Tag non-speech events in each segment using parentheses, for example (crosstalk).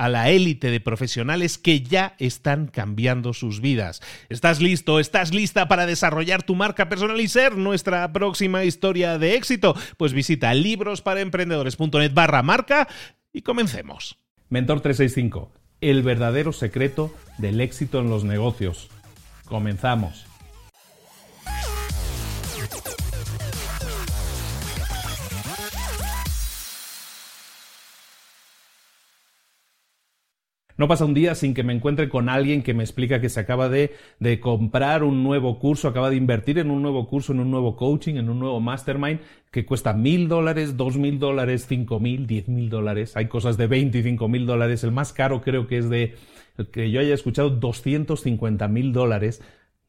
a la élite de profesionales que ya están cambiando sus vidas. ¿Estás listo? ¿Estás lista para desarrollar tu marca personal y ser nuestra próxima historia de éxito? Pues visita librosparaemprendedores.net barra marca y comencemos. Mentor 365, el verdadero secreto del éxito en los negocios. Comenzamos. No pasa un día sin que me encuentre con alguien que me explica que se acaba de, comprar un nuevo curso, acaba de invertir en un nuevo curso, en un nuevo coaching, en un nuevo mastermind que cuesta mil dólares, dos mil dólares, cinco mil, diez mil dólares. Hay cosas de veinticinco mil dólares. El más caro creo que es de, que yo haya escuchado, 250 mil dólares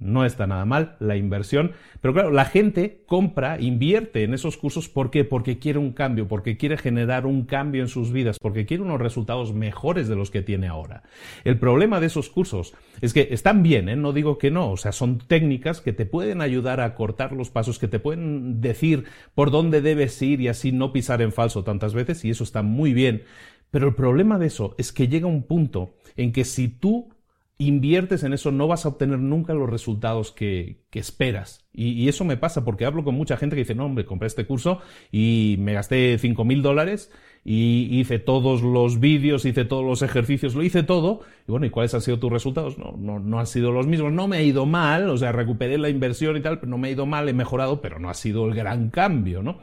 no está nada mal la inversión, pero claro, la gente compra, invierte en esos cursos, ¿por qué? Porque quiere un cambio, porque quiere generar un cambio en sus vidas, porque quiere unos resultados mejores de los que tiene ahora. El problema de esos cursos es que están bien, ¿eh? no digo que no, o sea, son técnicas que te pueden ayudar a cortar los pasos, que te pueden decir por dónde debes ir y así no pisar en falso tantas veces, y eso está muy bien. Pero el problema de eso es que llega un punto en que si tú inviertes en eso, no vas a obtener nunca los resultados que, esperas. Y, eso me pasa porque hablo con mucha gente que dice, no, hombre, compré este curso y me gasté cinco mil dólares y hice todos los vídeos, hice todos los ejercicios, lo hice todo. Y bueno, ¿y cuáles han sido tus resultados? No, no, no han sido los mismos. No me ha ido mal, o sea, recuperé la inversión y tal, pero no me ha ido mal, he mejorado, pero no ha sido el gran cambio, ¿no?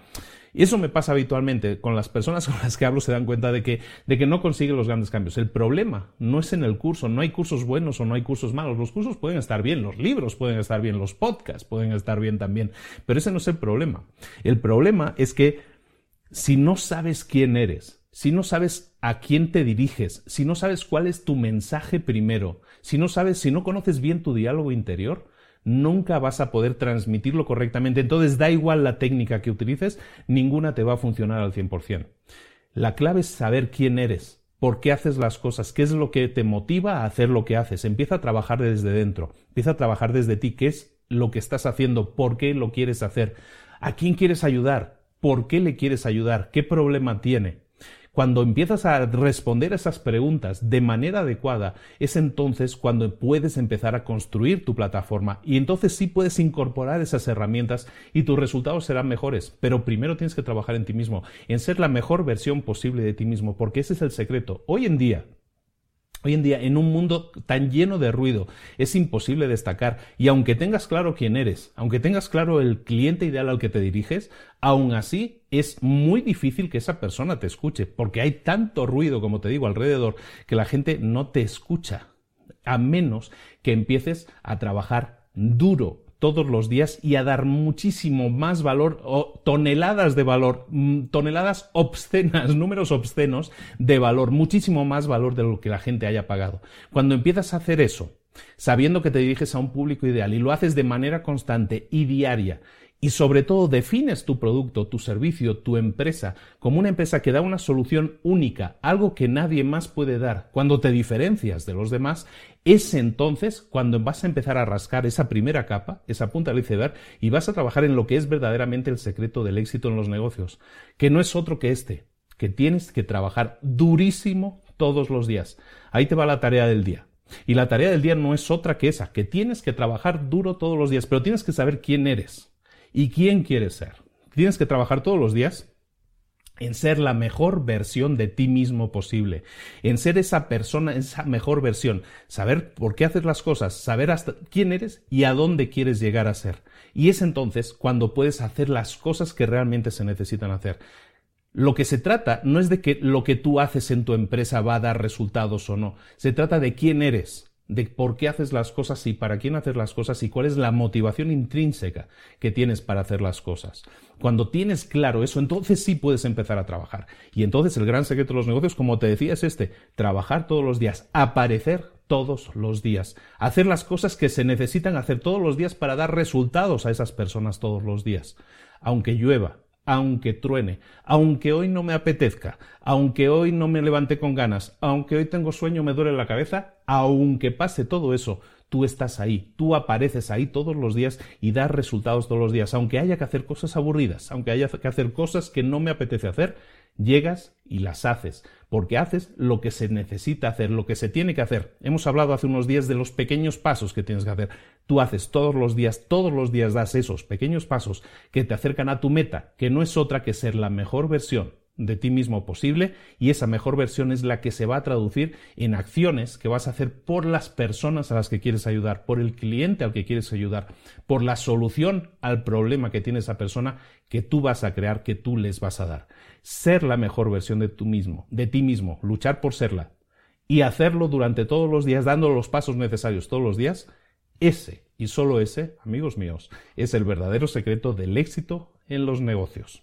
Y eso me pasa habitualmente. Con las personas (laughs) con las que hablo se dan cuenta de que, de que no consiguen los grandes cambios. El problema no es en el curso. No hay cursos buenos o no hay cursos malos. Los cursos pueden estar bien, los libros pueden estar bien, los podcasts pueden estar bien también. Pero ese no es el problema. El problema es que si no sabes quién eres, si no sabes a quién te diriges, si no sabes cuál es tu mensaje primero, si no sabes, si no conoces bien tu diálogo interior, nunca vas a poder transmitirlo correctamente. Entonces da igual la técnica que utilices, ninguna te va a funcionar al 100%. La clave es saber quién eres, por qué haces las cosas, qué es lo que te motiva a hacer lo que haces. Empieza a trabajar desde dentro, empieza a trabajar desde ti, qué es lo que estás haciendo, por qué lo quieres hacer, a quién quieres ayudar, por qué le quieres ayudar, qué problema tiene. Cuando empiezas a responder esas preguntas de manera adecuada, es entonces cuando puedes empezar a construir tu plataforma y entonces sí puedes incorporar esas herramientas y tus resultados serán mejores. Pero primero tienes que trabajar en ti mismo, en ser la mejor versión posible de ti mismo, porque ese es el secreto. Hoy en día, Hoy en día, en un mundo tan lleno de ruido, es imposible destacar. Y aunque tengas claro quién eres, aunque tengas claro el cliente ideal al que te diriges, aún así es muy difícil que esa persona te escuche, porque hay tanto ruido, como te digo, alrededor, que la gente no te escucha, a menos que empieces a trabajar duro todos los días y a dar muchísimo más valor o toneladas de valor, mm, toneladas obscenas, (laughs) números obscenos de valor, muchísimo más valor de lo que la gente haya pagado. Cuando empiezas a hacer eso, sabiendo que te diriges a un público ideal y lo haces de manera constante y diaria y sobre todo defines tu producto, tu servicio, tu empresa como una empresa que da una solución única, algo que nadie más puede dar, cuando te diferencias de los demás, es entonces cuando vas a empezar a rascar esa primera capa, esa punta del iceberg, y vas a trabajar en lo que es verdaderamente el secreto del éxito en los negocios, que no es otro que este, que tienes que trabajar durísimo todos los días. Ahí te va la tarea del día. Y la tarea del día no es otra que esa, que tienes que trabajar duro todos los días, pero tienes que saber quién eres y quién quieres ser. Tienes que trabajar todos los días en ser la mejor versión de ti mismo posible, en ser esa persona, esa mejor versión, saber por qué haces las cosas, saber hasta quién eres y a dónde quieres llegar a ser. Y es entonces cuando puedes hacer las cosas que realmente se necesitan hacer. Lo que se trata no es de que lo que tú haces en tu empresa va a dar resultados o no, se trata de quién eres, de por qué haces las cosas y para quién haces las cosas y cuál es la motivación intrínseca que tienes para hacer las cosas. Cuando tienes claro eso, entonces sí puedes empezar a trabajar. Y entonces el gran secreto de los negocios, como te decía, es este, trabajar todos los días, aparecer todos los días, hacer las cosas que se necesitan hacer todos los días para dar resultados a esas personas todos los días. Aunque llueva, aunque truene, aunque hoy no me apetezca, aunque hoy no me levante con ganas, aunque hoy tengo sueño, me duele la cabeza, aunque pase todo eso, tú estás ahí, tú apareces ahí todos los días y das resultados todos los días, aunque haya que hacer cosas aburridas, aunque haya que hacer cosas que no me apetece hacer, llegas y las haces, porque haces lo que se necesita hacer, lo que se tiene que hacer. Hemos hablado hace unos días de los pequeños pasos que tienes que hacer. Tú haces todos los días, todos los días das esos pequeños pasos que te acercan a tu meta, que no es otra que ser la mejor versión de ti mismo posible y esa mejor versión es la que se va a traducir en acciones que vas a hacer por las personas a las que quieres ayudar, por el cliente al que quieres ayudar, por la solución al problema que tiene esa persona que tú vas a crear, que tú les vas a dar. Ser la mejor versión de tú mismo, de ti mismo, luchar por serla y hacerlo durante todos los días, dando los pasos necesarios todos los días, ese y solo ese, amigos míos, es el verdadero secreto del éxito en los negocios.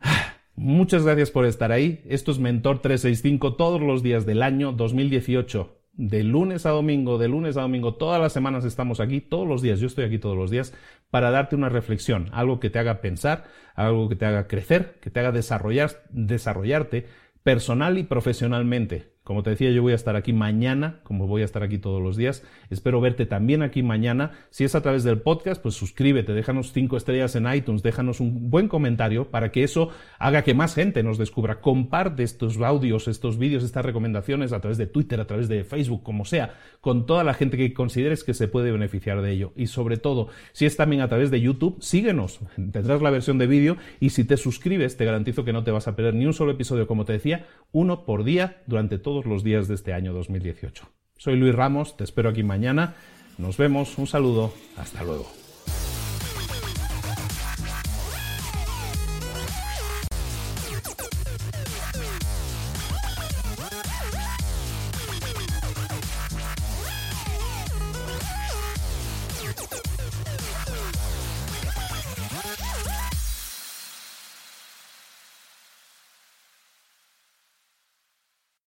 (sighs) Muchas gracias por estar ahí. Esto es Mentor 365 todos los días del año 2018. De lunes a domingo, de lunes a domingo, todas las semanas estamos aquí, todos los días, yo estoy aquí todos los días para darte una reflexión, algo que te haga pensar, algo que te haga crecer, que te haga desarrollar, desarrollarte personal y profesionalmente. Como te decía, yo voy a estar aquí mañana, como voy a estar aquí todos los días. Espero verte también aquí mañana. Si es a través del podcast, pues suscríbete, déjanos cinco estrellas en iTunes, déjanos un buen comentario para que eso haga que más gente nos descubra. Comparte estos audios, estos vídeos, estas recomendaciones a través de Twitter, a través de Facebook, como sea, con toda la gente que consideres que se puede beneficiar de ello. Y sobre todo, si es también a través de YouTube, síguenos. Tendrás la versión de vídeo y si te suscribes, te garantizo que no te vas a perder ni un solo episodio, como te decía, uno por día durante todo los días de este año 2018. Soy Luis Ramos, te espero aquí mañana. Nos vemos, un saludo, hasta luego.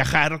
viajar